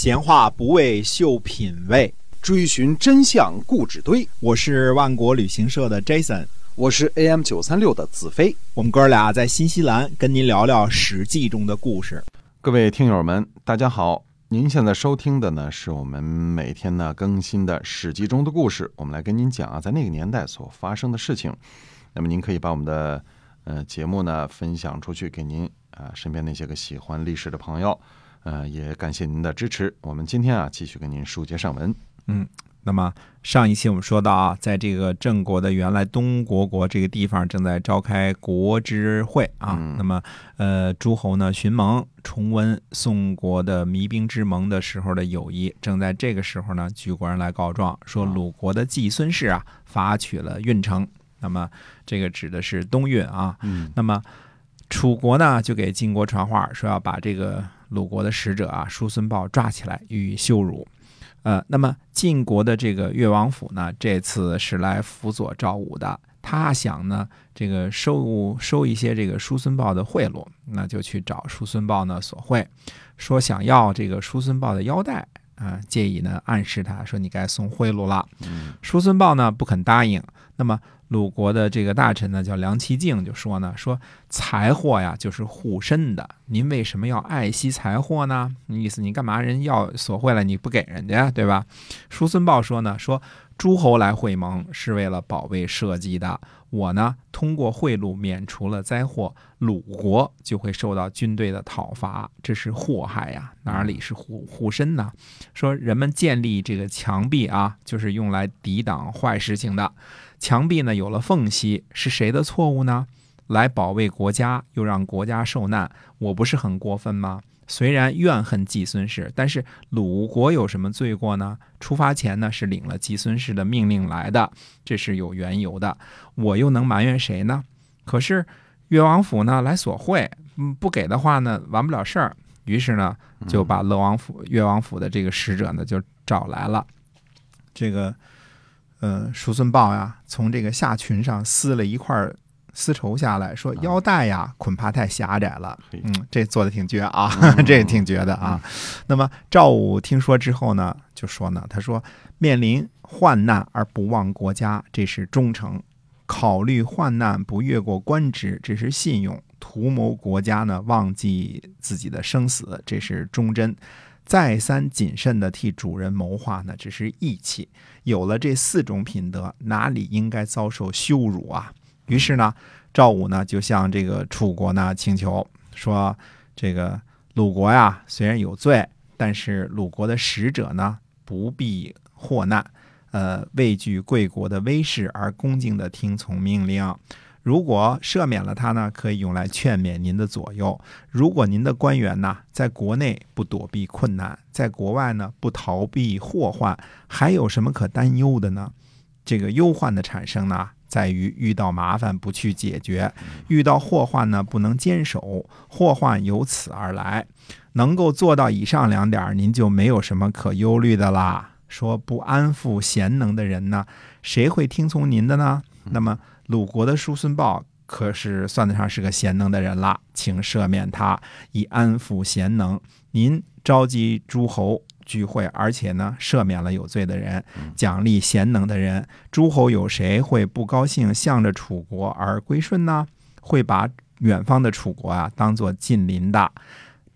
闲话不为秀品味，追寻真相故纸堆。我是万国旅行社的 Jason，我是 AM 九三六的子飞。我们哥俩在新西兰跟您聊聊《史记》中的故事。各位听友们，大家好！您现在收听的呢，是我们每天呢更新的《史记》中的故事。我们来跟您讲啊，在那个年代所发生的事情。那么您可以把我们的呃节目呢分享出去，给您啊身边那些个喜欢历史的朋友。呃，也感谢您的支持。我们今天啊，继续跟您书接上文。嗯，那么上一期我们说到啊，在这个郑国的原来东国国这个地方正在召开国之会啊。那么，呃，诸侯呢寻盟，重温宋国的弭兵之盟的时候的友谊。正在这个时候呢，举国人来告状，说鲁国的季孙氏啊，伐取了运城。那么，这个指的是东运啊。嗯。那么，楚国呢，就给晋国传话，说要把这个。鲁国的使者啊，叔孙豹抓起来予以羞辱。呃，那么晋国的这个越王府呢，这次是来辅佐赵武的。他想呢，这个收收一些这个叔孙豹的贿赂，那就去找叔孙豹呢索贿，说想要这个叔孙豹的腰带啊，借以呢暗示他说你该送贿赂了。叔孙豹呢不肯答应。那么。鲁国的这个大臣呢，叫梁其敬，就说呢，说财货呀，就是护身的。您为什么要爱惜财货呢？意思你干嘛人要索贿了，你不给人家，对吧？叔孙豹说呢，说诸侯来会盟是为了保卫社稷的。我呢，通过贿赂免除了灾祸，鲁国就会受到军队的讨伐，这是祸害呀，哪里是护护身呢？说人们建立这个墙壁啊，就是用来抵挡坏事情的。墙壁呢有了缝隙，是谁的错误呢？来保卫国家，又让国家受难，我不是很过分吗？虽然怨恨季孙氏，但是鲁国有什么罪过呢？出发前呢是领了季孙氏的命令来的，这是有缘由的。我又能埋怨谁呢？可是越王府呢来索贿，嗯，不给的话呢完不了事儿。于是呢就把乐王府、越王府的这个使者呢就找来了，这个。呃，叔孙豹呀，从这个下裙上撕了一块丝绸下来，说腰带呀，恐怕太狭窄了。嗯，这做的挺绝啊，这挺绝的啊。那么赵武听说之后呢，就说呢，他说面临患难而不忘国家，这是忠诚；考虑患难不越过官职，这是信用；图谋国家呢，忘记自己的生死，这是忠贞。再三谨慎地替主人谋划呢，只是义气。有了这四种品德，哪里应该遭受羞辱啊？于是呢，赵武呢就向这个楚国呢请求说：“这个鲁国呀，虽然有罪，但是鲁国的使者呢不必祸难，呃，畏惧贵国的威势而恭敬地听从命令。”如果赦免了他呢，可以用来劝勉您的左右。如果您的官员呢，在国内不躲避困难，在国外呢不逃避祸患，还有什么可担忧的呢？这个忧患的产生呢，在于遇到麻烦不去解决，遇到祸患呢不能坚守，祸患由此而来。能够做到以上两点，您就没有什么可忧虑的啦。说不安抚贤能的人呢，谁会听从您的呢？那么。鲁国的叔孙豹可是算得上是个贤能的人了，请赦免他，以安抚贤能。您召集诸侯聚会，而且呢赦免了有罪的人，奖励贤能的人，诸侯有谁会不高兴，向着楚国而归顺呢？会把远方的楚国啊当做近邻的？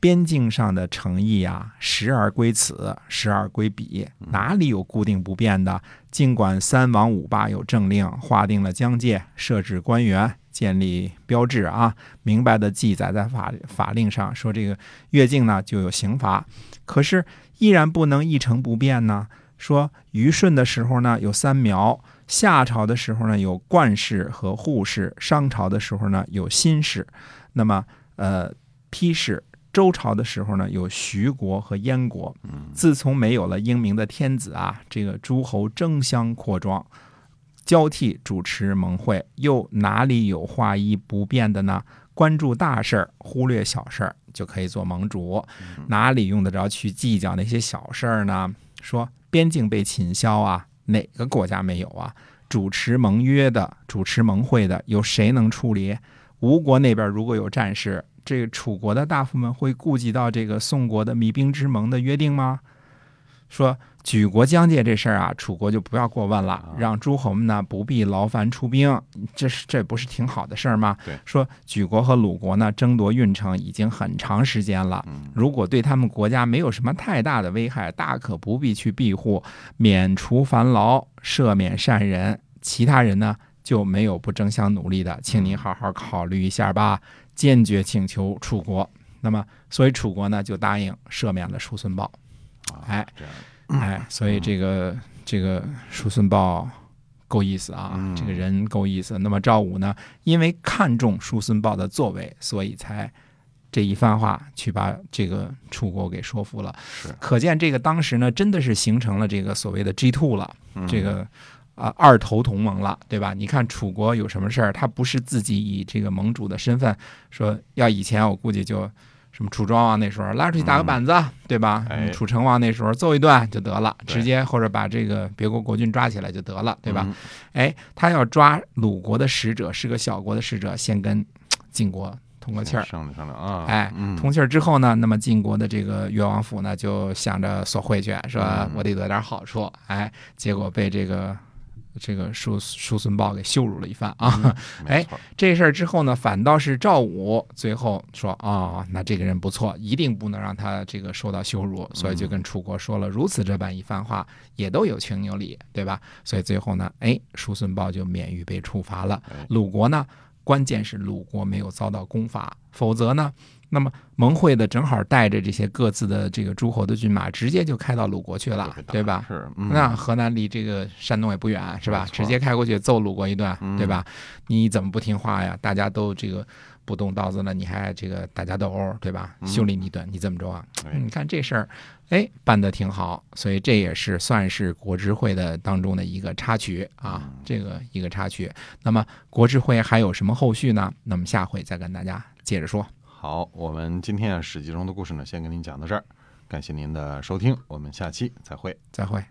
边境上的诚意啊，时而归此，时而归彼，哪里有固定不变的？尽管三王五霸有政令，划定了疆界，设置官员，建立标志啊，明白的记载在法法令上，说这个越境呢就有刑罚，可是依然不能一成不变呢。说虞舜的时候呢有三苗，夏朝的时候呢有冠氏和护氏，商朝的时候呢有辛氏，那么呃批氏。周朝的时候呢，有徐国和燕国。自从没有了英明的天子啊，这个诸侯争相扩张，交替主持盟会，又哪里有画一不变的呢？关注大事儿，忽略小事儿，就可以做盟主。哪里用得着去计较那些小事儿呢？说边境被侵销啊，哪个国家没有啊？主持盟约的、主持盟会的，有谁能处理？吴国那边如果有战事。这个楚国的大夫们会顾及到这个宋国的弭兵之盟的约定吗？说举国疆界这事儿啊，楚国就不要过问了啊，让诸侯们呢不必劳烦出兵，这是这不是挺好的事儿吗？对。说举国和鲁国呢争夺运城已经很长时间了，嗯。如果对他们国家没有什么太大的危害，大可不必去庇护，免除烦劳，赦免善人，其他人呢就没有不争相努力的，请您好好考虑一下吧，坚决请求楚国。那么，所以楚国呢就答应赦免了叔孙豹。啊哎，哎，所以这个这个叔孙豹够意思啊，嗯这个人够意思。那么赵武呢，因为看重叔孙豹的作为，所以才这一番话去把这个楚国给说服了。是可见这个当时呢，真的是形成了这个所谓的 G two 了，嗯这个。啊，二头同盟了，对吧？你看楚国有什么事儿，他不是自己以这个盟主的身份说，要以前我估计就什么楚庄王那时候拉出去打个板子，对吧？哎楚成王那时候揍一顿就得了，直接或者把这个别国国君抓起来就得了，对吧？嗯哎，他要抓鲁国的使者，是个小国的使者，先跟晋国通个气儿。商量商量啊，哎嗯，通气儿之后呢，那么晋国的这个越王府呢，就想着索贿去，说嗯我得得点好处。哎，结果被这个这个叔叔孙豹给羞辱了一番啊。哎这事儿之后呢，反倒是赵武最后说啊、那这个人不错，一定不能让他这个受到羞辱，所以就跟楚国说了如此这般一番话，也都有情有理，对吧？所以最后呢，哎，叔孙豹就免于被处罚了哎。鲁国呢，关键是鲁国没有遭到攻伐，否则呢，那么盟会的正好带着这些各自的这个诸侯的军马，直接就开到鲁国去了对吧？是，嗯那河南离这个山东也不远，是吧直接开过去揍鲁国一顿，嗯对吧？你怎么不听话呀？大家都这个不动刀子了，你还这个打架斗殴，对吧？嗯修理你一顿，你怎么着啊？哎你看这事儿，哎，办得挺好，所以这也是算是国之会的当中的一个插曲啊，嗯这个一个插曲。那么国之会还有什么后续呢？那么下回再跟大家接着说。好，我们今天啊《史记》中的故事呢，先跟您讲到这儿，感谢您的收听，我们下期再会。再会。